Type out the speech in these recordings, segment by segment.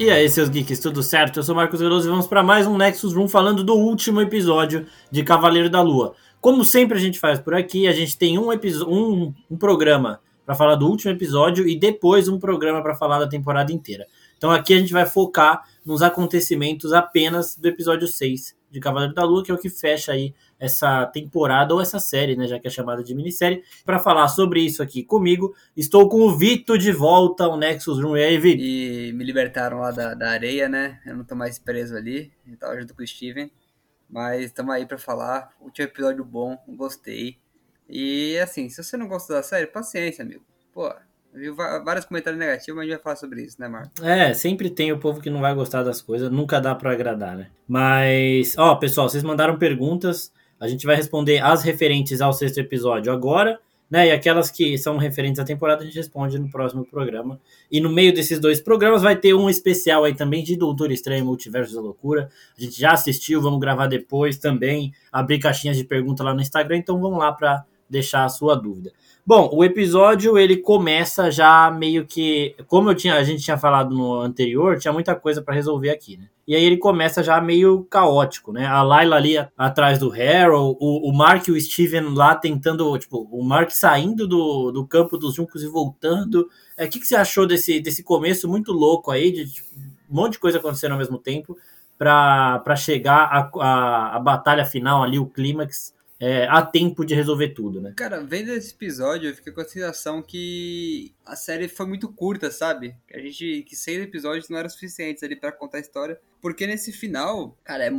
E aí, seus geeks, tudo certo? Eu sou Marcos Veloso e vamos para mais um Nexus Room falando do último episódio de Cavaleiro da Lua. Como sempre a gente faz por aqui, a gente tem um, um, um programa para falar do último episódio e depois um programa para falar da temporada inteira. Então aqui a gente vai focar nos acontecimentos apenas do episódio 6 de Cavaleiro da Lua, que é o que fecha aí essa temporada ou essa série, né, já que é chamada de minissérie. Para falar sobre isso aqui comigo, estou com o Vito de volta ao Nexus Room. E aí, Vito? E me libertaram lá da, da areia, né? Eu não tô mais preso ali. Eu tava junto com o Steven. Mas estamos aí para falar. Último episódio bom, gostei. E assim, se você não gostou da série, paciência, amigo. Pô, viu vários comentários negativos, mas a gente vai falar sobre isso, né, Marco? É, sempre tem o povo que não vai gostar das coisas, nunca dá para agradar, né? Mas, ó, pessoal, vocês mandaram perguntas, a gente vai responder as referentes ao sexto episódio agora, né? E aquelas que são referentes à temporada a gente responde no próximo programa. E no meio desses dois programas vai ter um especial aí também de Doutor Estranho Multiverso da Loucura. A gente já assistiu, vamos gravar depois também, abrir caixinhas de pergunta lá no Instagram, então vamos lá para deixar a sua dúvida. Bom, o episódio ele começa já meio que, como eu tinha, a gente tinha falado no anterior, tinha muita coisa para resolver aqui, né? E aí ele começa já meio caótico, né? A Layla ali atrás do Harold, o, o Mark e o Steven lá tentando, tipo, o Mark saindo do, do campo dos Juncos e voltando. É, o que, que você achou desse, desse começo muito louco aí, de tipo, um monte de coisa acontecendo ao mesmo tempo, para chegar a, a, a batalha final ali, o clímax, é, há tempo de resolver tudo, né? Cara, vendo esse episódio, eu fiquei com a sensação que a série foi muito curta, sabe? A gente, que seis episódios não eram suficientes ali para contar a história. Porque nesse final, cara, é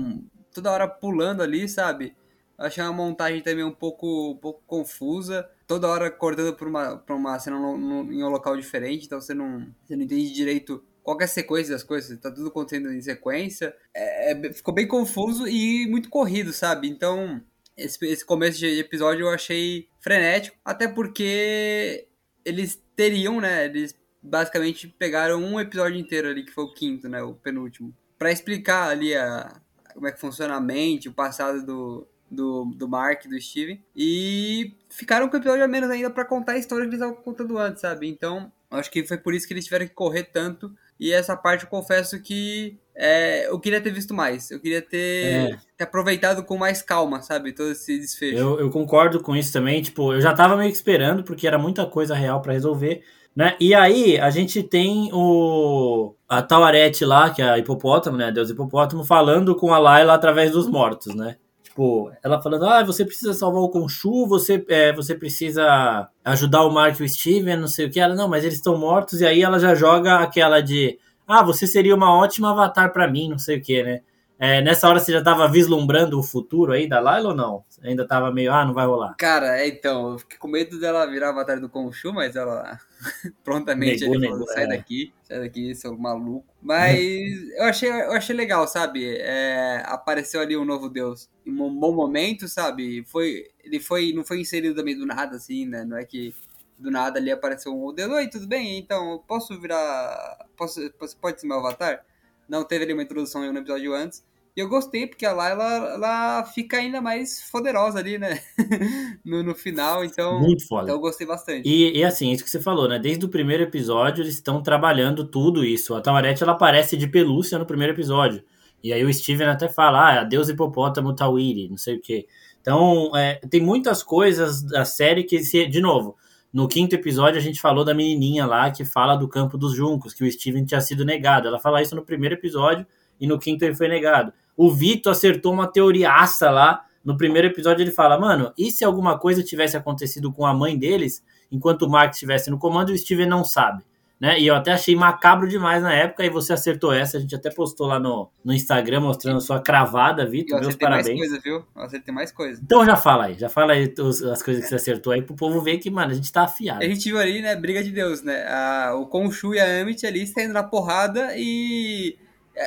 toda hora pulando ali, sabe? Eu achei uma montagem também um pouco, um pouco confusa. Toda hora cortando por uma, por uma cena no, no, em um local diferente, então você não, você não entende direito qual é a sequência das coisas, tá tudo acontecendo em sequência. É, é, ficou bem confuso e muito corrido, sabe? Então, esse, esse começo de episódio eu achei frenético, até porque eles teriam, né? Eles basicamente pegaram um episódio inteiro ali, que foi o quinto, né? O penúltimo. para explicar ali a, como é que funciona a mente, o passado do, do, do Mark do Steven. E ficaram com o episódio a menos ainda para contar a história que eles estavam contando antes, sabe? Então, acho que foi por isso que eles tiveram que correr tanto. E essa parte eu confesso que é, eu queria ter visto mais. Eu queria ter, é. ter, aproveitado com mais calma, sabe? Todo esse desfecho. Eu, eu, concordo com isso também. Tipo, eu já tava meio que esperando, porque era muita coisa real para resolver. Né? E aí, a gente tem o a Tawarete lá, que é a hipopótamo, né? Deus hipopótamo, falando com a Layla através dos mortos, né? Tipo, ela falando, ah, você precisa salvar o Conchu, você, é, você precisa ajudar o Mark e o Steven, não sei o que. Ela, não, mas eles estão mortos. E aí ela já joga aquela de ah, você seria uma ótima avatar para mim, não sei o que, né? É, nessa hora você já tava vislumbrando o futuro aí da Layla ou não? Ainda tava meio, ah, não vai rolar. Cara, é, então, eu fiquei com medo dela virar avatar do Khonshu, mas ela prontamente negou, ele falou, sai é. daqui, sai daqui, seu maluco. Mas eu achei, eu achei legal, sabe? É, apareceu ali um novo deus em um bom momento, sabe? Foi, ele foi, não foi inserido também do nada, assim, né? Não é que do nada ali apareceu um modelo. Oi, tudo bem? Então, posso virar. Posso, pode ser meu avatar? Não teve ali uma introdução em um episódio antes. E eu gostei, porque a Layla ela fica ainda mais poderosa ali, né? no, no final, então. Muito foda. Então eu gostei bastante. E, e assim, isso que você falou, né? Desde o primeiro episódio, eles estão trabalhando tudo isso. A Tamarete ela aparece de pelúcia no primeiro episódio. E aí o Steven até fala, ah, adeus hipopótamo Tawiri, não sei o quê. Então, é, tem muitas coisas da série que, se, de novo, no quinto episódio, a gente falou da menininha lá que fala do campo dos juncos, que o Steven tinha sido negado. Ela fala isso no primeiro episódio e no quinto ele foi negado. O Vito acertou uma teoriaça lá. No primeiro episódio ele fala, mano, e se alguma coisa tivesse acontecido com a mãe deles, enquanto o Mark estivesse no comando, o Steven não sabe né? E eu até achei macabro demais na época, e você acertou essa, a gente até postou lá no, no Instagram mostrando sua cravada, Vitor. Meus parabéns. mais coisa, viu? Você tem mais coisa. Então já fala aí, já fala aí os, as coisas que você acertou aí pro povo ver que, mano, a gente tá afiado. A gente viu ali, né, briga de Deus, né? A, o Khonshu e a Amit ali saindo na porrada e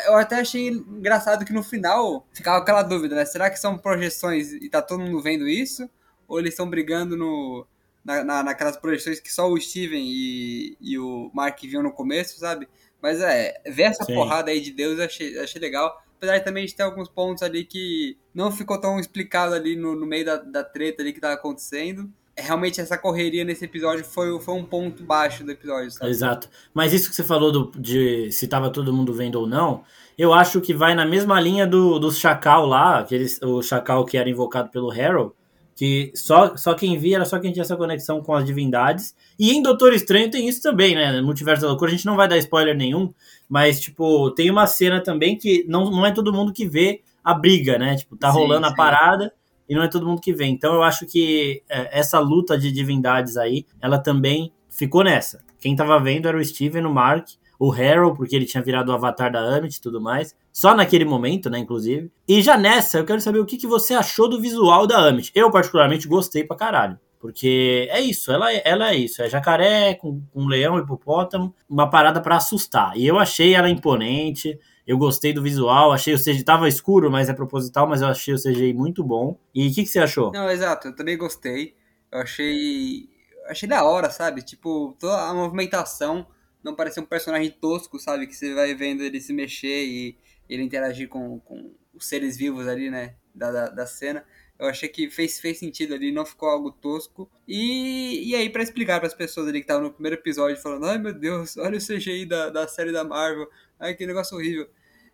eu até achei engraçado que no final ficava aquela dúvida, né? Será que são projeções e tá todo mundo vendo isso? Ou eles estão brigando no, na, na, naquelas projeções que só o Steven e, e o Mark viam no começo, sabe? Mas é, ver essa Sim. porrada aí de Deus eu achei, achei legal. Apesar de também de ter alguns pontos ali que não ficou tão explicado ali no, no meio da, da treta ali que tava acontecendo. Realmente essa correria nesse episódio foi, foi um ponto baixo do episódio, sabe? Exato. Mas isso que você falou do, de se tava todo mundo vendo ou não, eu acho que vai na mesma linha do, do Chacal lá, aqueles, o Chacal que era invocado pelo Harold, que só, só quem via era só quem tinha essa conexão com as divindades. E em Doutor Estranho tem isso também, né? No Multiverso da Loucura, a gente não vai dar spoiler nenhum, mas, tipo, tem uma cena também que não, não é todo mundo que vê a briga, né? Tipo, tá sim, rolando sim. a parada e não é todo mundo que vê. Então eu acho que é, essa luta de divindades aí, ela também ficou nessa. Quem tava vendo era o Steven, o Mark, o Harold, porque ele tinha virado o avatar da Amit e tudo mais. Só naquele momento, né, inclusive. E já nessa, eu quero saber o que, que você achou do visual da Amit. Eu, particularmente, gostei pra caralho. Porque é isso, ela, é, ela é isso. É jacaré com, com leão, hipopótamo, uma parada para assustar. E eu achei ela imponente. Eu gostei do visual, achei o CGI, tava escuro, mas é proposital, mas eu achei o CGI muito bom. E o que, que você achou? Não, exato, eu também gostei. Eu achei. Achei da hora, sabe? Tipo, toda a movimentação não parecia um personagem tosco, sabe? Que você vai vendo ele se mexer e ele interagir com, com os seres vivos ali, né? Da, da, da cena. Eu achei que fez, fez sentido ali, não ficou algo tosco. E, e aí, para explicar para as pessoas ali que estavam no primeiro episódio falando: ai meu Deus, olha o CGI da, da série da Marvel, ai que negócio horrível.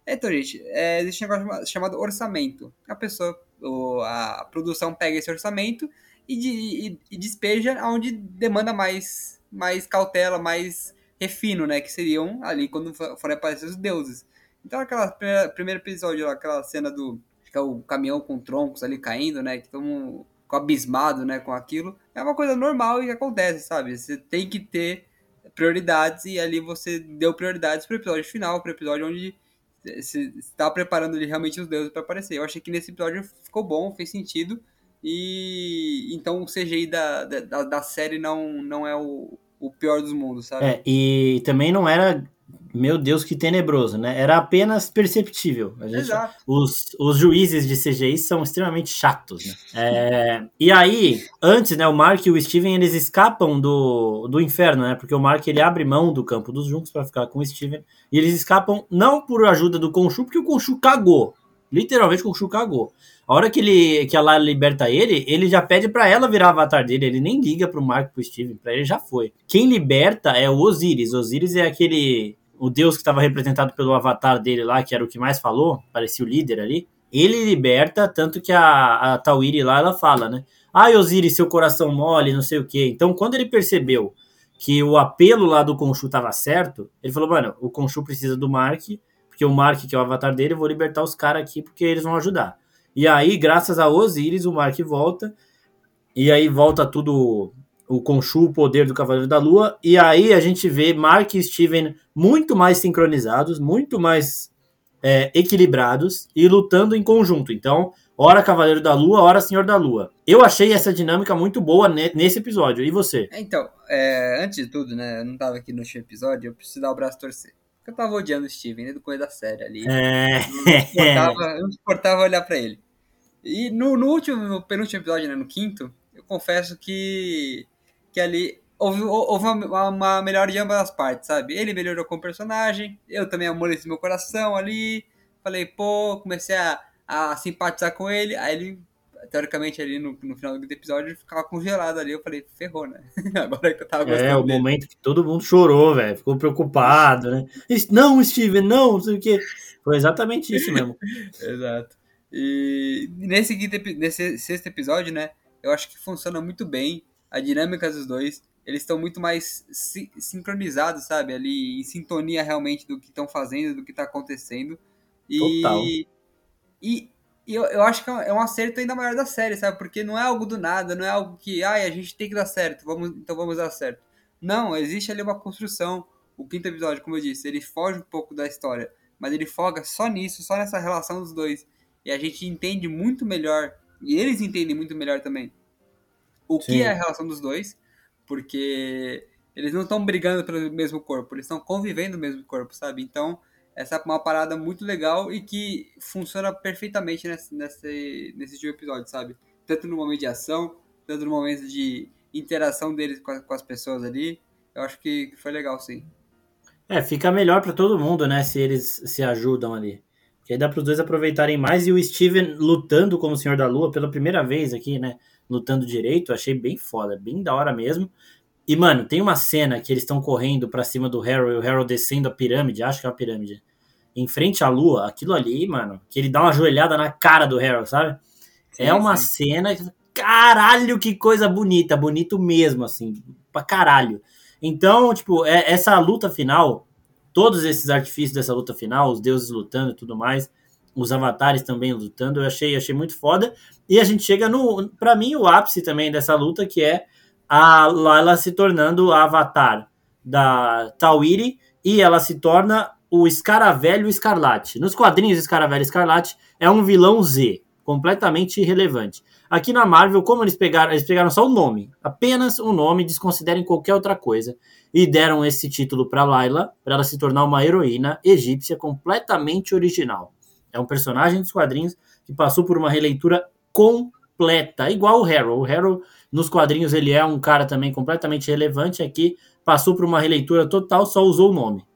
Então, gente, é, existe um negócio chamado orçamento. A pessoa, a produção pega esse orçamento e, de, e, e despeja onde demanda mais, mais cautela, mais refino, né? Que seriam ali quando forem aparecer os deuses. Então, primeira, primeiro episódio, aquela cena do. É o caminhão com troncos ali caindo, né? Que estão abismado, né? Com aquilo. É uma coisa normal e acontece, sabe? Você tem que ter prioridades e ali você deu prioridades para o episódio final, para o episódio onde você está preparando ali realmente os deuses para aparecer. Eu achei que nesse episódio ficou bom, fez sentido. E então o CGI da, da, da série não, não é o, o pior dos mundos, sabe? É, e também não era, meu Deus, que tenebroso, né? Era apenas perceptível. Gente, Exato. Os, os juízes de CGI são extremamente chatos, né? É, e aí, antes, né, o Mark e o Steven, eles escapam do, do inferno, né? Porque o Mark, ele abre mão do campo dos juncos para ficar com o Steven. E eles escapam não por ajuda do Khonshu, porque o Khonshu cagou. Literalmente, o Khonshu cagou. A hora que, ele, que a Lara liberta ele, ele já pede para ela virar avatar dele. Ele nem liga pro Mark pro Steven. Pra ele já foi. Quem liberta é o Osiris. Osiris é aquele. O deus que estava representado pelo avatar dele lá, que era o que mais falou, parecia o líder ali. Ele liberta, tanto que a, a Tawiri lá, ela fala, né? Ai, Osiris, seu coração mole, não sei o quê. Então, quando ele percebeu que o apelo lá do Khonshu tava certo, ele falou, mano, o Khonshu precisa do Mark, porque o Mark, que é o avatar dele, eu vou libertar os caras aqui porque eles vão ajudar. E aí, graças a Osiris, o Mark volta. E aí volta tudo o Khonshu, o poder do Cavaleiro da Lua. E aí a gente vê Mark e Steven muito mais sincronizados, muito mais é, equilibrados e lutando em conjunto. Então, hora Cavaleiro da Lua, hora Senhor da Lua. Eu achei essa dinâmica muito boa nesse episódio. E você? Então, é, antes de tudo, né? Eu não tava aqui no último episódio, eu preciso dar o braço torcer. Porque eu tava odiando o Steven, né? Do coisa da série ali. É... Eu não suportava olhar pra ele. E no, no último, no penúltimo episódio, né, no quinto, eu confesso que, que ali houve, houve uma, uma melhora de ambas as partes, sabe? Ele melhorou com o personagem, eu também amoreci meu coração ali, falei, pô, comecei a, a simpatizar com ele, aí ele, teoricamente, ali no, no final do episódio, ficava congelado ali, eu falei, ferrou, né? Agora que eu tava gostando É, o dele. momento que todo mundo chorou, velho, ficou preocupado, né? Não, Steven, não, não sei o quê. Foi exatamente isso mesmo. Exato. E nesse, nesse sexto episódio, né? Eu acho que funciona muito bem a dinâmica dos dois. Eles estão muito mais si sincronizados, sabe? Ali em sintonia realmente do que estão fazendo, do que está acontecendo. E, Total. E, e eu, eu acho que é um acerto ainda maior da série, sabe? Porque não é algo do nada, não é algo que, ai, a gente tem que dar certo, vamos, então vamos dar certo. Não, existe ali uma construção. O quinto episódio, como eu disse, ele foge um pouco da história, mas ele foca só nisso, só nessa relação dos dois e a gente entende muito melhor, e eles entendem muito melhor também, o Sim. que é a relação dos dois, porque eles não estão brigando pelo mesmo corpo, eles estão convivendo no mesmo corpo, sabe? Então, essa é uma parada muito legal e que funciona perfeitamente nesse, nesse, nesse tipo episódio, sabe? Tanto no momento de ação, tanto no momento de interação deles com, com as pessoas ali. Eu acho que, foi legal, sim. É, fica melhor para todo mundo, né? Se eles se ajudam ali. Que aí dá para os dois aproveitarem mais. E o Steven lutando como Senhor da Lua pela primeira vez aqui, né? Lutando direito, achei bem foda, bem da hora mesmo. E, mano, tem uma cena que eles estão correndo para cima do Harold e o Harold descendo a pirâmide, acho que é uma pirâmide, em frente à lua. Aquilo ali, mano, que ele dá uma joelhada na cara do Harold, sabe? Sim, é uma sim. cena. Caralho, que coisa bonita, bonito mesmo, assim, pra caralho. Então, tipo, é, essa luta final, todos esses artifícios dessa luta final, os deuses lutando e tudo mais, os avatares também lutando, eu achei, achei muito foda. E a gente chega no, para mim, o ápice também dessa luta, que é a Layla se tornando a avatar da Tawiri e ela se torna o Escaravelho Escarlate. Nos quadrinhos, Escaravelho Escarlate é um vilão Z, completamente irrelevante. Aqui na Marvel, como eles pegaram, eles pegaram só o nome, apenas o nome, desconsiderem qualquer outra coisa, e deram esse título para Layla, para ela se tornar uma heroína egípcia completamente original. É um personagem dos quadrinhos que passou por uma releitura completa, igual o Harold. O Harold, nos quadrinhos, ele é um cara também completamente relevante, aqui passou por uma releitura total, só usou o nome.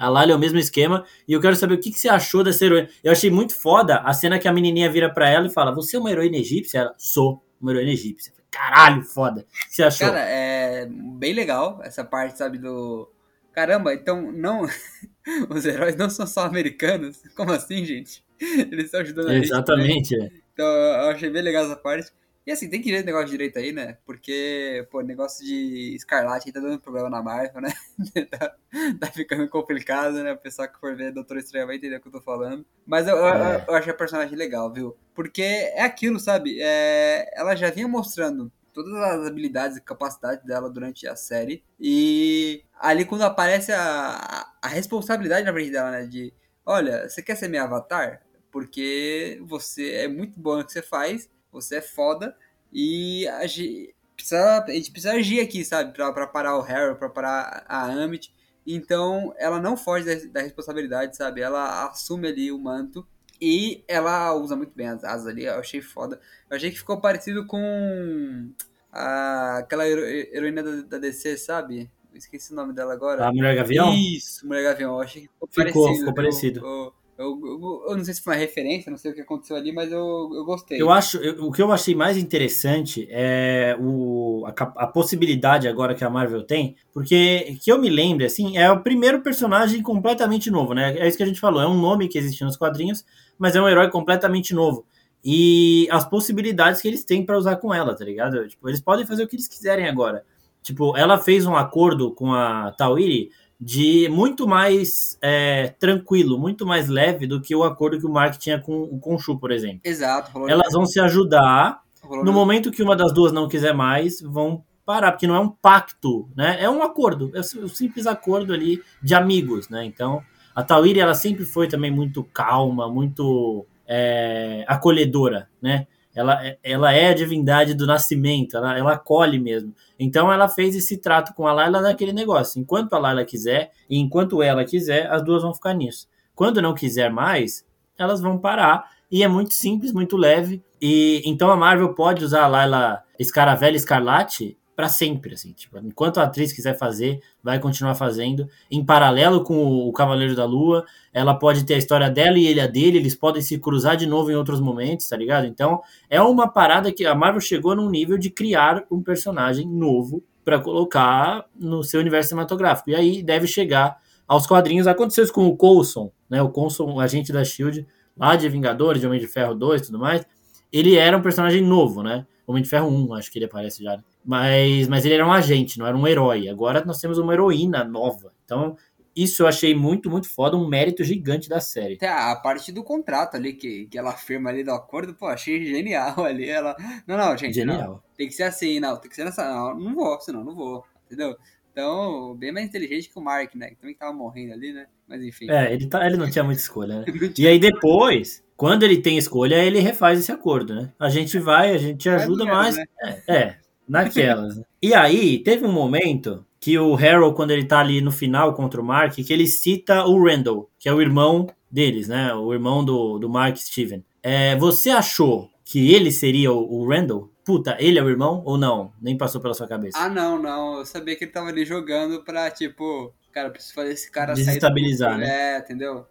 A Lali é o mesmo esquema. E eu quero saber o que, que você achou dessa heroína. Eu achei muito foda a cena que a menininha vira para ela e fala: Você é uma heroína egípcia? Ela, sou uma heroína egípcia. Caralho, foda. O que você achou? Cara, é bem legal essa parte, sabe, do. Caramba, então não. Os heróis não são só americanos? Como assim, gente? Eles estão ajudando a gente. Exatamente. É. Então eu achei bem legal essa parte. E assim, tem que ver esse negócio direito aí, né? Porque, pô, negócio de Escarlate tá dando problema na Marvel, né? tá, tá, ficando complicado, né? O pessoal que for ver Doutor Estranho vai entender o que eu tô falando. Mas eu, é. eu, eu achei a personagem legal, viu? Porque é aquilo, sabe? É, ela já vinha mostrando todas as habilidades e capacidades dela durante a série. E ali quando aparece a, a responsabilidade na frente dela, né? De, olha, você quer ser meu avatar? Porque você é muito bom no que você faz você é foda e a gente precisa, a gente precisa agir aqui, sabe? Pra, pra parar o Harry, pra parar a Amit. Então, ela não foge da, da, responsabilidade, sabe? Ela assume ali o manto e ela usa muito bem as asas ali. Eu achei foda. Eu achei que ficou parecido com a, aquela hero, heroína da, da, DC, sabe? esqueci o nome dela agora. A Mulher Gavião? Isso, Mulher Gavião. Eu achei que ficou, ficou parecido. Ficou parecido. O, eu, eu, eu, não sei se foi uma referência, não sei o que aconteceu ali, mas eu, eu gostei. Eu acho, eu, o que eu achei mais interessante é o, a, a, possibilidade agora que a Marvel tem, porque que eu me lembre, assim, é o primeiro personagem completamente novo, né? É isso que a gente falou, é um nome que existe nos quadrinhos, mas é um herói completamente novo. E as possibilidades que eles têm para usar com ela, tá ligado? Tipo, eles podem fazer o que eles quiserem agora. Tipo, ela fez um acordo com a Tawiri de muito mais é, tranquilo, muito mais leve do que o acordo que o Mark tinha com o Conchu, por exemplo. Exato. Elas vão se ajudar. No momento que uma das duas não quiser mais, vão parar, porque não é um pacto, né? É um acordo, é um simples acordo ali de amigos, né? Então, a Tawiri, ela sempre foi também muito calma, muito é, acolhedora, né? Ela, ela é a divindade do nascimento, ela, ela acolhe mesmo. Então ela fez esse trato com a Layla naquele negócio. Enquanto a Layla quiser e enquanto ela quiser, as duas vão ficar nisso. Quando não quiser mais, elas vão parar. E é muito simples, muito leve. E então a Marvel pode usar a Layla Escaravela Escarlate para sempre, assim, tipo, enquanto a atriz quiser fazer, vai continuar fazendo, em paralelo com o Cavaleiro da Lua, ela pode ter a história dela e ele a dele, eles podem se cruzar de novo em outros momentos, tá ligado? Então, é uma parada que a Marvel chegou num nível de criar um personagem novo para colocar no seu universo cinematográfico, e aí deve chegar aos quadrinhos, aconteceu isso com o Coulson, né, o Coulson, o agente da SHIELD, lá de Vingadores, de Homem de Ferro 2 e tudo mais, ele era um personagem novo, né, Homem de Ferro 1, acho que ele aparece já. Mas, mas ele era um agente, não era um herói. Agora nós temos uma heroína nova. Então, isso eu achei muito, muito foda, um mérito gigante da série. Até a parte do contrato ali, que, que ela firma ali do acordo, pô, achei genial ali. Ela. Não, não, gente. Genial. Não, tem que ser assim, não, tem que ser nessa. Não, não vou, senão não vou. Entendeu? Então, bem mais inteligente que o Mark, né? Que também tava morrendo ali, né? Mas enfim. É, ele, tá, ele não tinha muita escolha, né? e aí depois, quando ele tem escolha, ele refaz esse acordo, né? A gente vai, a gente ajuda, mais. Né? É, é, naquelas. Né? E aí, teve um momento que o Harold, quando ele tá ali no final contra o Mark, que ele cita o Randall, que é o irmão deles, né? O irmão do, do Mark Steven. É, você achou que ele seria o, o Randall? puta, ele é o irmão ou não? Nem passou pela sua cabeça? Ah, não, não. Eu sabia que ele tava ali jogando pra, tipo, cara, preciso fazer esse cara Desestabilizar, sair do... né? É, entendeu?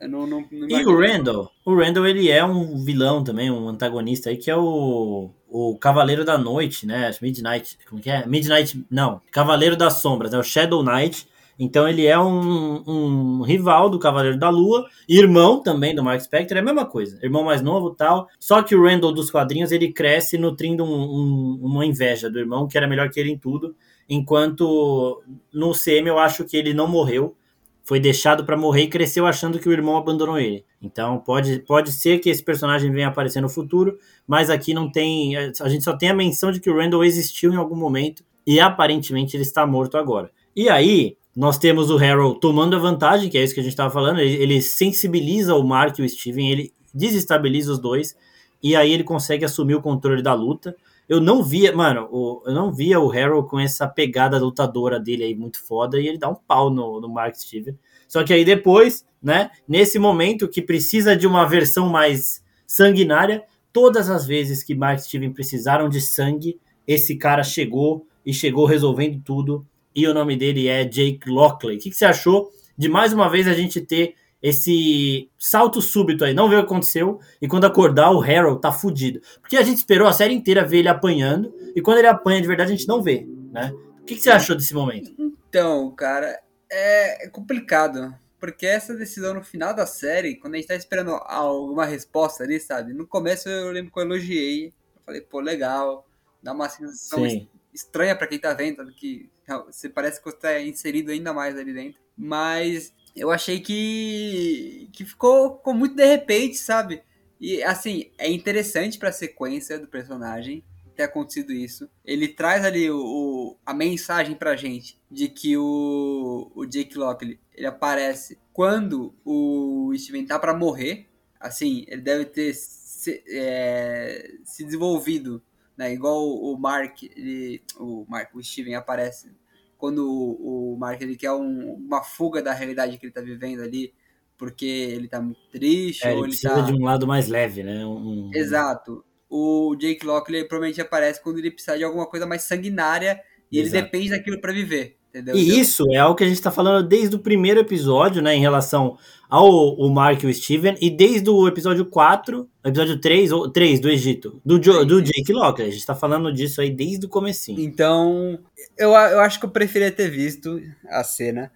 Eu não, não, não e o Randall? O Randall, ele é um vilão também, um antagonista aí, que é o, o Cavaleiro da Noite, né? Midnight, como que é? Midnight, não, Cavaleiro das Sombras, é o Shadow Knight. Então ele é um, um rival do Cavaleiro da Lua, irmão também do Mark Spector, é a mesma coisa, irmão mais novo tal. Só que o Randall dos quadrinhos ele cresce nutrindo um, um, uma inveja do irmão que era melhor que ele em tudo, enquanto no CM eu acho que ele não morreu, foi deixado para morrer e cresceu achando que o irmão abandonou ele. Então pode, pode ser que esse personagem venha aparecer no futuro, mas aqui não tem. A gente só tem a menção de que o Randall existiu em algum momento e aparentemente ele está morto agora. E aí, nós temos o Harold tomando a vantagem, que é isso que a gente estava falando. Ele, ele, sensibiliza o Mark e o Steven, ele desestabiliza os dois, e aí ele consegue assumir o controle da luta. Eu não via, mano, o, eu não via o Harold com essa pegada lutadora dele aí muito foda e ele dá um pau no, no Mark Steven. Só que aí depois, né, nesse momento que precisa de uma versão mais sanguinária, todas as vezes que Mark Steven precisaram de sangue, esse cara chegou e chegou resolvendo tudo. E o nome dele é Jake Lockley. O que, que você achou de mais uma vez a gente ter esse salto súbito aí, não ver o que aconteceu, e quando acordar o Harold tá fudido. Porque a gente esperou a série inteira ver ele apanhando, e quando ele apanha de verdade a gente não vê, né? O que, que você achou desse momento? Então, cara, é complicado. Porque essa decisão no final da série, quando a gente tá esperando alguma resposta ali, sabe? No começo eu lembro que eu elogiei. Eu falei, pô, legal. Dá uma sensação Sim. estranha para quem tá vendo, que você parece que você tá inserido ainda mais ali dentro. Mas eu achei que, que ficou, ficou muito de repente, sabe? E assim, é interessante para a sequência do personagem ter acontecido isso. Ele traz ali o, o, a mensagem pra gente de que o, o Jake Lockley ele aparece quando o Steven tá para morrer. Assim, ele deve ter se, é, se desenvolvido, né? Igual o Mark, ele, o Mark, o Steven aparece quando o, o Mark ele quer um, uma fuga da realidade que ele tá vivendo ali, porque ele tá muito triste. É, ou ele precisa tá... de um lado mais leve, né? Um... Exato. O Jake Lockley provavelmente aparece quando ele precisa de alguma coisa mais sanguinária e Exato. ele depende daquilo para viver. Entendeu? E então... isso é algo que a gente está falando desde o primeiro episódio, né, em relação ao o Mark e o Steven, e desde o episódio 4, episódio 3, ou 3 do Egito, do, jo, do Jake Lockley. A gente está falando disso aí desde o comecinho. Então, eu, eu acho que eu preferia ter visto a cena,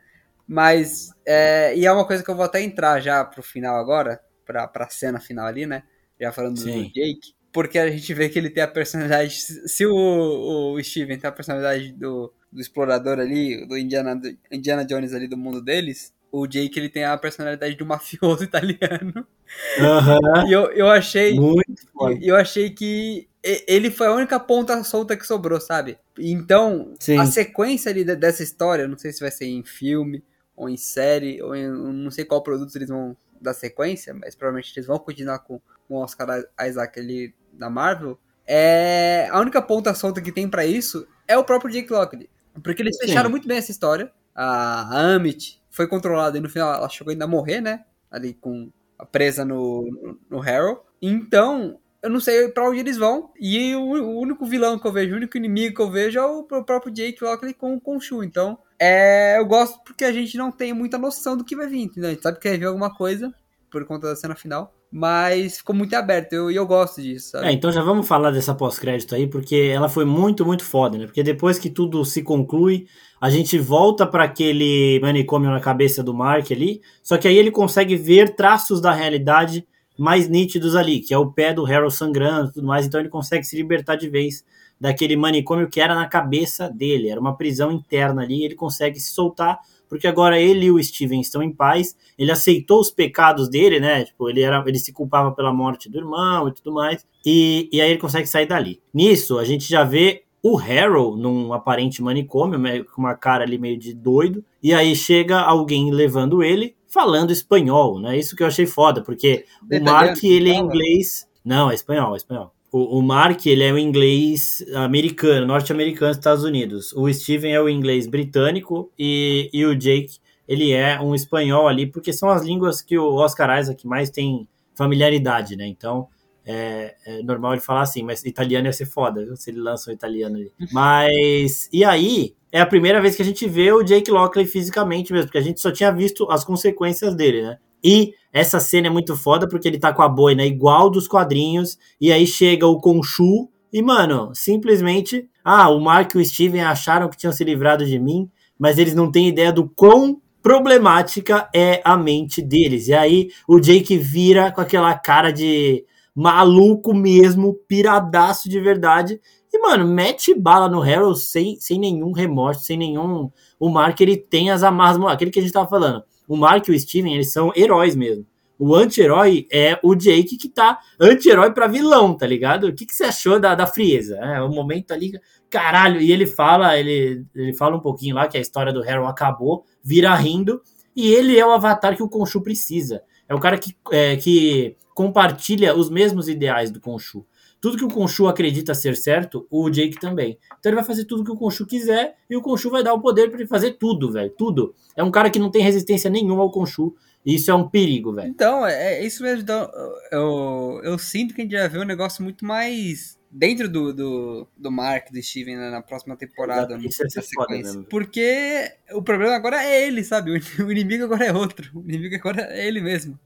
mas, é, e é uma coisa que eu vou até entrar já pro final agora, pra, pra cena final ali, né, já falando Sim. do Jake, porque a gente vê que ele tem a personalidade, se o, o Steven tem a personalidade do do explorador ali, do Indiana, do Indiana Jones ali do mundo deles, o Jake ele tem a personalidade de um mafioso italiano. Uhum. E eu, eu achei. Muito Eu achei que ele foi a única ponta solta que sobrou, sabe? Então, Sim. a sequência ali dessa história, não sei se vai ser em filme, ou em série, ou em não sei qual produto eles vão dar sequência, mas provavelmente eles vão continuar com, com o Oscar Isaac ali da Marvel. É, a única ponta solta que tem para isso é o próprio Jake Lockley. Porque eles fecharam Sim. muito bem essa história. A Amit foi controlada e no final ela chegou ainda a morrer, né? Ali com a presa no, no, no Harrow. Então, eu não sei para onde eles vão. E o, o, único vilão que eu vejo, o único inimigo que eu vejo é o, o próprio Jake Lockley com, com o Shu. Então, é, eu gosto porque a gente não tem muita noção do que vai vir, entendeu? A gente sabe que vai vir alguma coisa por conta da cena final mas ficou muito aberto, e eu, eu gosto disso, sabe? É, então já vamos falar dessa pós-crédito aí, porque ela foi muito, muito foda, né? Porque depois que tudo se conclui, a gente volta para aquele manicômio na cabeça do Mark ali, só que aí ele consegue ver traços da realidade mais nítidos ali, que é o pé do Harold sangrando e tudo mais, então ele consegue se libertar de vez daquele manicômio que era na cabeça dele, era uma prisão interna ali, ele consegue se soltar porque agora ele e o Steven estão em paz. Ele aceitou os pecados dele, né? Tipo, ele, era, ele se culpava pela morte do irmão e tudo mais. E, e aí ele consegue sair dali. Nisso, a gente já vê o Harold num aparente manicômio, com uma cara ali meio de doido. E aí chega alguém levando ele falando espanhol, né? Isso que eu achei foda, porque o Mark, ele é inglês. Não, é espanhol, é espanhol. O, o Mark, ele é o inglês americano, norte-americano dos Estados Unidos. O Steven é o inglês britânico e, e o Jake, ele é um espanhol ali, porque são as línguas que o Oscar Isaac mais tem familiaridade, né? Então, é, é, normal ele falar assim, mas italiano ia ser foda, viu? Se ele lança um italiano ali. Mas, e aí, é a primeira vez que a gente vê o Jake Lockley fisicamente mesmo, porque a gente só tinha visto as consequências dele, né? E essa cena é muito foda porque ele tá com a boina igual dos quadrinhos, e aí chega o Conchu, e, mano, simplesmente, ah, o Mark e o Steven acharam que tinham se livrado de mim, mas eles não têm ideia do quão problemática é a mente deles. E aí o Jake vira com aquela cara de maluco mesmo, piradaço de verdade. E, mano, mete bala no Harold sem, sem nenhum remorso, sem nenhum. O Mark, ele tem as amarras. Aquele que a gente tava falando. O Mark e o Steven, eles são heróis mesmo. O anti-herói é o Jake que tá anti-herói pra vilão, tá ligado? O que, que você achou da, da frieza? É, o momento ali, caralho. E ele fala, ele, ele fala um pouquinho lá que a história do Harold acabou, vira rindo. E ele é o avatar que o Conchu precisa. É o cara que, é, que compartilha os mesmos ideais do Conchu. Tudo que o Conchu acredita ser certo, o Jake também. Então ele vai fazer tudo que o Conchu quiser e o Conchu vai dar o poder para ele fazer tudo, velho. Tudo. É um cara que não tem resistência nenhuma ao Conchu. Isso é um perigo, velho. Então, é, é isso mesmo. Então, eu, eu sinto que a gente vai ver um negócio muito mais dentro do, do, do Mark, do Steven né, na próxima temporada. Isso é sequência. Mesmo. Porque o problema agora é ele, sabe? O inimigo agora é outro. O inimigo agora é ele mesmo.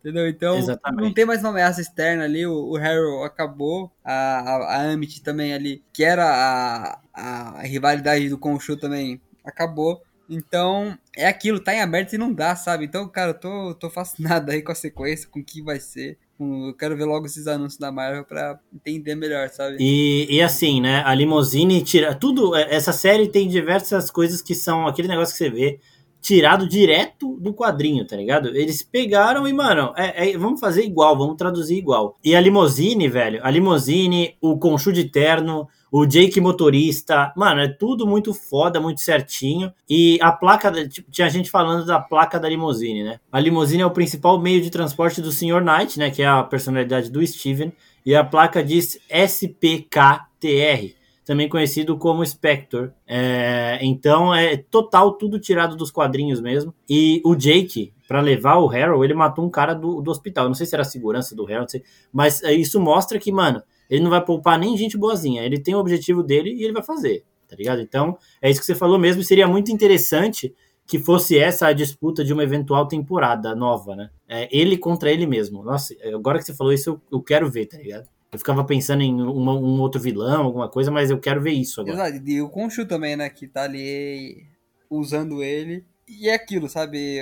Entendeu? Então Exatamente. não tem mais uma ameaça externa ali. O, o Harold acabou. A, a, a Amit também ali, que era a, a, a rivalidade do Conchu também, acabou. Então, é aquilo, tá em aberto e não dá, sabe? Então, cara, eu tô, tô fascinado aí com a sequência, com o que vai ser. Eu quero ver logo esses anúncios da Marvel pra entender melhor, sabe? E, e assim, né? A limousine tira. Tudo. É, essa série tem diversas coisas que são aquele negócio que você vê tirado direto do quadrinho, tá ligado? Eles pegaram e, mano, é, é, vamos fazer igual, vamos traduzir igual. E a limousine, velho, a limousine, o conchu de terno, o Jake motorista, mano, é tudo muito foda, muito certinho. E a placa, tipo, tinha gente falando da placa da limousine, né? A limousine é o principal meio de transporte do Sr. Knight, né? Que é a personalidade do Steven. E a placa diz SPKTR, também conhecido como Spectre. É, então é total tudo tirado dos quadrinhos mesmo. E o Jake, para levar o Harold, ele matou um cara do, do hospital. Não sei se era a segurança do Harold, mas é, isso mostra que, mano, ele não vai poupar nem gente boazinha. Ele tem o objetivo dele e ele vai fazer, tá ligado? Então, é isso que você falou mesmo. Seria muito interessante que fosse essa a disputa de uma eventual temporada nova, né? É, ele contra ele mesmo. Nossa, agora que você falou isso, eu, eu quero ver, tá ligado? Eu ficava pensando em uma, um outro vilão, alguma coisa, mas eu quero ver isso agora. Exato, e o Conchu também, né? Que tá ali usando ele. E é aquilo, sabe?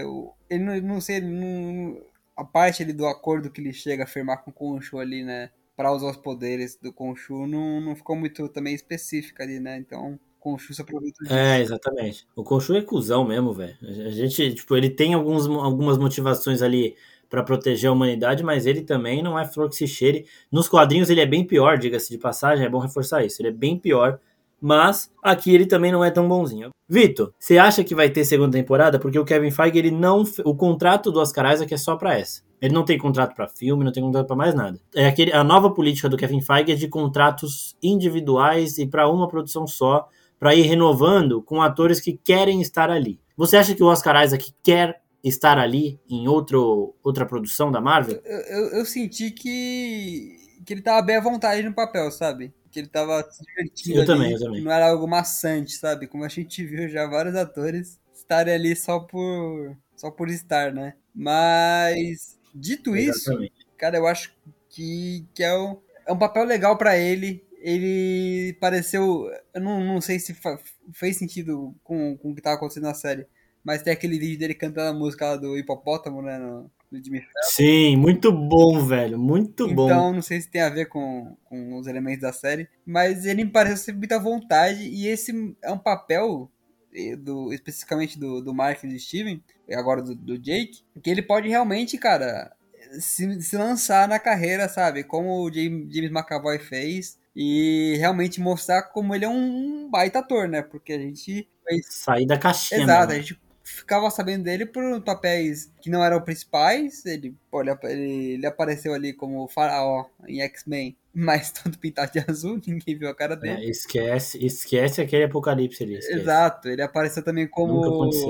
Ele não, não sei, ele não, a parte ali do acordo que ele chega a firmar com o Conchu ali, né? Para usar os poderes do Conchu não, não ficou muito também específica ali, né? Então, o Conchu se aproveita disso. É, exatamente. O Conchu é cuzão mesmo, velho. A gente, tipo, ele tem alguns, algumas motivações ali para proteger a humanidade, mas ele também não é flor que se cheire. Nos quadrinhos ele é bem pior, diga-se de passagem, é bom reforçar isso. Ele é bem pior, mas aqui ele também não é tão bonzinho. Vitor, você acha que vai ter segunda temporada? Porque o Kevin Feige, ele não. O contrato do Oscar Isaac é só para essa. Ele não tem contrato para filme, não tem contrato para mais nada. É aquele, a nova política do Kevin Feige é de contratos individuais e para uma produção só, para ir renovando com atores que querem estar ali. Você acha que o Oscar Isaac quer estar ali em outro, outra produção da Marvel? Eu, eu, eu senti que, que ele tava bem à vontade no papel, sabe? Que ele tava se divertindo. Eu ali, também, eu também. Não era algo maçante, sabe? Como a gente viu já vários atores estarem ali só por, só por estar, né? Mas Dito Exatamente. isso, cara, eu acho que, que é, um, é um papel legal para ele. Ele pareceu. Eu não, não sei se fa, fez sentido com, com o que tava acontecendo na série. Mas tem aquele vídeo dele cantando a música lá do hipopótamo, né? No, no Jimmy Fallon. Sim, muito bom, velho. Muito então, bom. Então, não sei se tem a ver com, com os elementos da série. Mas ele me parece ser muita vontade. E esse é um papel do, especificamente do, do Mark e do Steven, agora do, do Jake, que ele pode realmente, cara, se, se lançar na carreira, sabe? Como o James, James McAvoy fez. E realmente mostrar como ele é um baita ator, né? Porque a gente. Sair da caixinha. Exato, né? a gente ficava sabendo dele por papéis que não eram principais. Ele, olha, ele, ele apareceu ali como faraó em X-Men, mas todo pintado de azul, ninguém viu a cara dele. É, esquece, esquece aquele apocalipse ali. Esquece. Exato, ele apareceu também como,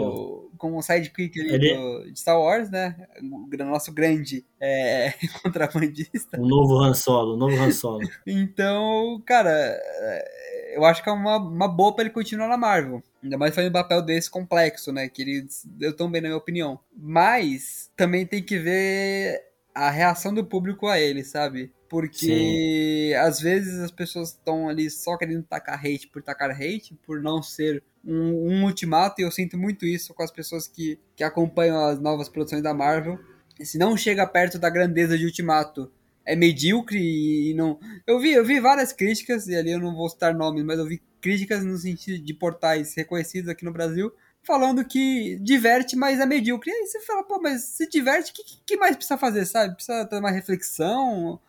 como um sidekick ele... do, de Star Wars, né? O nosso grande é, contrabandista. O novo Han Solo, o novo Han Solo. então, cara, é, eu acho que é uma, uma boa para ele continuar na Marvel. Ainda mais fazendo um papel desse complexo, né? Que ele deu tão bem, na minha opinião. Mas também tem que ver a reação do público a ele, sabe? Porque Sim. às vezes as pessoas estão ali só querendo tacar hate por tacar hate, por não ser um, um ultimato, e eu sinto muito isso com as pessoas que, que acompanham as novas produções da Marvel. E se não chega perto da grandeza de Ultimato, é medíocre e não. Eu vi, eu vi várias críticas, e ali eu não vou citar nomes, mas eu vi críticas no sentido de portais reconhecidos aqui no Brasil, falando que diverte, mas é medíocre. E aí você fala, pô, mas se diverte, o que, que mais precisa fazer, sabe? Precisa ter uma reflexão.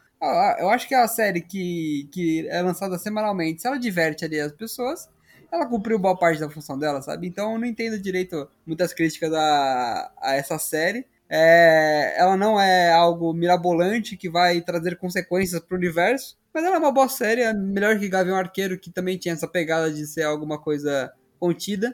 Eu acho que a série que, que é lançada semanalmente, se ela diverte ali as pessoas, ela cumpriu boa parte da função dela, sabe? Então eu não entendo direito muitas críticas a, a essa série. É, ela não é algo mirabolante que vai trazer consequências para o universo, mas ela é uma boa série, é melhor que Gavião Arqueiro, que também tinha essa pegada de ser alguma coisa contida.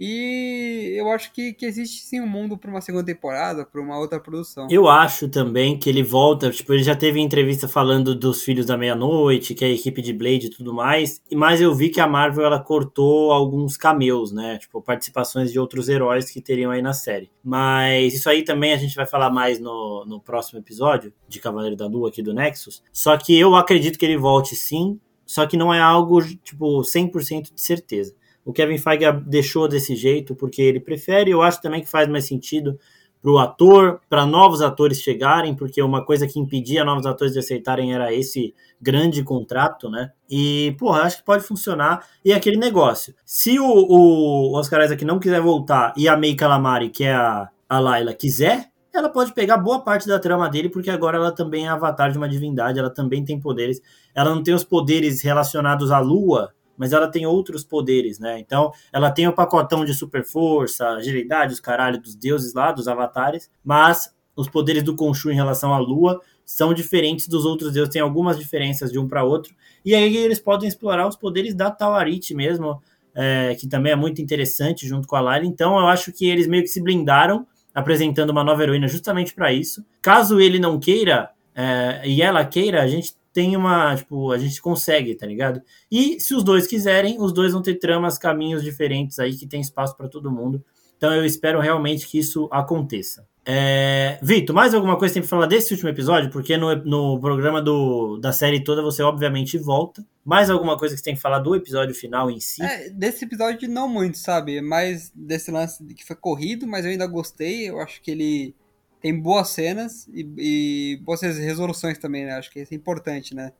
E eu acho que, que existe sim um mundo para uma segunda temporada, para uma outra produção. Eu acho também que ele volta, tipo, ele já teve entrevista falando dos Filhos da Meia-Noite, que é a equipe de Blade e tudo mais, mas eu vi que a Marvel ela cortou alguns cameos, né? Tipo, participações de outros heróis que teriam aí na série. Mas isso aí também a gente vai falar mais no, no próximo episódio de Cavaleiro da Lua aqui do Nexus. Só que eu acredito que ele volte sim, só que não é algo, tipo, 100% de certeza. O Kevin Feige deixou desse jeito porque ele prefere. Eu acho também que faz mais sentido para o ator, para novos atores chegarem, porque uma coisa que impedia novos atores de aceitarem era esse grande contrato, né? E, porra, acho que pode funcionar. E é aquele negócio: se o, o Oscar Isaac não quiser voltar e a May Calamari, que é a, a Layla, quiser, ela pode pegar boa parte da trama dele, porque agora ela também é avatar de uma divindade, ela também tem poderes. Ela não tem os poderes relacionados à lua mas ela tem outros poderes, né? Então, ela tem o pacotão de super força, agilidade, os caralho dos deuses lá, dos avatares, mas os poderes do Khonshu em relação à lua são diferentes dos outros deuses, tem algumas diferenças de um para outro, e aí eles podem explorar os poderes da Tawarit mesmo, é, que também é muito interessante junto com a Layla, então eu acho que eles meio que se blindaram apresentando uma nova heroína justamente para isso. Caso ele não queira é, e ela queira, a gente tem uma, tipo, a gente consegue, tá ligado? E se os dois quiserem, os dois vão ter tramas, caminhos diferentes aí que tem espaço para todo mundo. Então eu espero realmente que isso aconteça. É... Vitor, mais alguma coisa tem pra falar desse último episódio? Porque no, no programa do, da série toda você obviamente volta. Mais alguma coisa que você tem que falar do episódio final em si? É, desse episódio não muito, sabe? Mais desse lance que foi corrido, mas eu ainda gostei. Eu acho que ele tem boas cenas e, e boas resoluções também, né? Acho que isso é importante, né?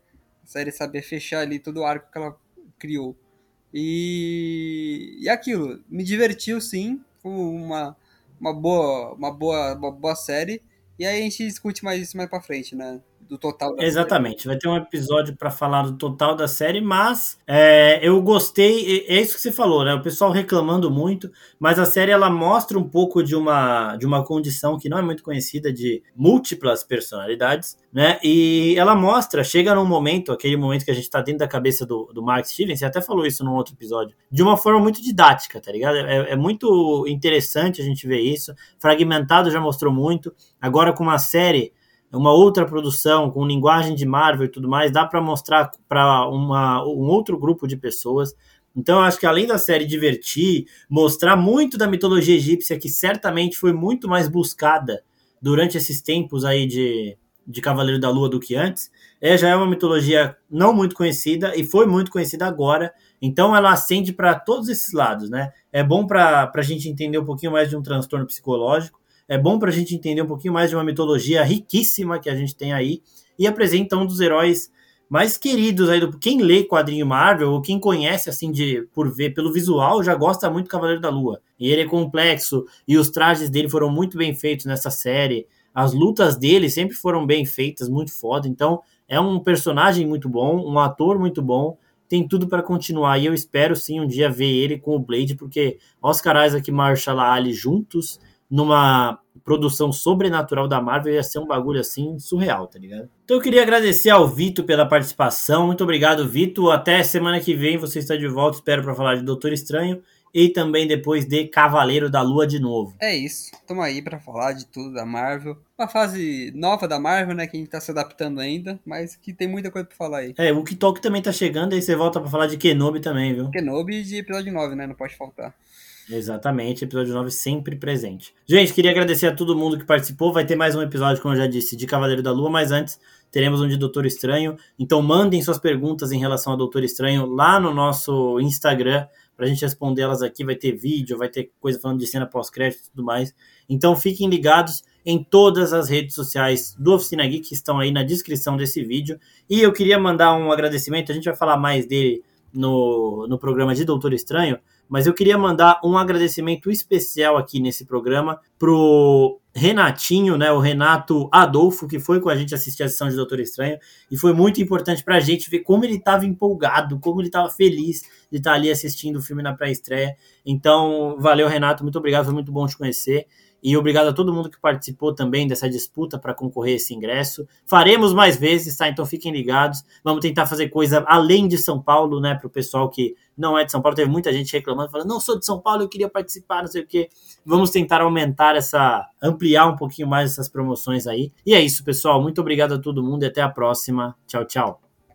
A série saber fechar ali todo o arco que ela criou. E, e aquilo, me divertiu sim, foi uma, uma, boa, uma, boa, uma boa série. E aí a gente discute mais isso mais pra frente, né? Do total da Exatamente, série. vai ter um episódio para falar do total da série, mas é, eu gostei, é isso que você falou, né? O pessoal reclamando muito, mas a série ela mostra um pouco de uma, de uma condição que não é muito conhecida de múltiplas personalidades, né? E ela mostra, chega num momento, aquele momento que a gente tá dentro da cabeça do, do Mark Stevens, você até falou isso num outro episódio, de uma forma muito didática, tá ligado? É, é muito interessante a gente ver isso. Fragmentado já mostrou muito, agora com uma série uma outra produção com linguagem de Marvel e tudo mais, dá para mostrar para um outro grupo de pessoas. Então, eu acho que além da série divertir, mostrar muito da mitologia egípcia, que certamente foi muito mais buscada durante esses tempos aí de, de Cavaleiro da Lua do que antes, é, já é uma mitologia não muito conhecida e foi muito conhecida agora. Então, ela acende para todos esses lados, né? É bom para a gente entender um pouquinho mais de um transtorno psicológico, é bom para a gente entender um pouquinho mais de uma mitologia riquíssima que a gente tem aí e apresenta um dos heróis mais queridos aí do quem lê quadrinho Marvel ou quem conhece assim de por ver pelo visual já gosta muito do Cavaleiro da Lua. E ele é complexo e os trajes dele foram muito bem feitos nessa série. As lutas dele sempre foram bem feitas, muito foda. Então, é um personagem muito bom, um ator muito bom tem tudo para continuar. E eu espero sim um dia ver ele com o Blade, porque Oscar Isaac e Marshall Ali juntos numa produção sobrenatural da Marvel ia ser um bagulho assim surreal, tá ligado? Então eu queria agradecer ao Vitor pela participação. Muito obrigado, Vitor. Até semana que vem você está de volta, espero para falar de Doutor Estranho e também depois de Cavaleiro da Lua de novo. É isso. Estamos aí para falar de tudo da Marvel. Uma fase nova da Marvel, né? Que a gente tá se adaptando ainda, mas que tem muita coisa pra falar aí. É, o Kitok também tá chegando, aí você volta para falar de Kenobi também, viu? Kenobi de episódio 9, né? Não pode faltar. Exatamente, episódio 9 sempre presente. Gente, queria agradecer a todo mundo que participou. Vai ter mais um episódio, como eu já disse, de Cavaleiro da Lua, mas antes teremos um de Doutor Estranho. Então mandem suas perguntas em relação a Doutor Estranho lá no nosso Instagram para a gente responder elas aqui. Vai ter vídeo, vai ter coisa falando de cena pós-crédito e tudo mais. Então fiquem ligados em todas as redes sociais do Oficina Geek que estão aí na descrição desse vídeo. E eu queria mandar um agradecimento, a gente vai falar mais dele no, no programa de Doutor Estranho, mas eu queria mandar um agradecimento especial aqui nesse programa pro Renatinho, né, o Renato Adolfo, que foi com a gente assistir a sessão de Doutor Estranho, e foi muito importante pra gente ver como ele estava empolgado, como ele estava feliz de estar ali assistindo o filme na pré-estreia. Então, valeu, Renato, muito obrigado, foi muito bom te conhecer. E obrigado a todo mundo que participou também dessa disputa para concorrer esse ingresso. Faremos mais vezes, tá? Então fiquem ligados. Vamos tentar fazer coisa além de São Paulo, né? Para o pessoal que não é de São Paulo. Teve muita gente reclamando, falando: não sou de São Paulo, eu queria participar, não sei o quê. Vamos tentar aumentar essa. ampliar um pouquinho mais essas promoções aí. E é isso, pessoal. Muito obrigado a todo mundo e até a próxima. Tchau, tchau.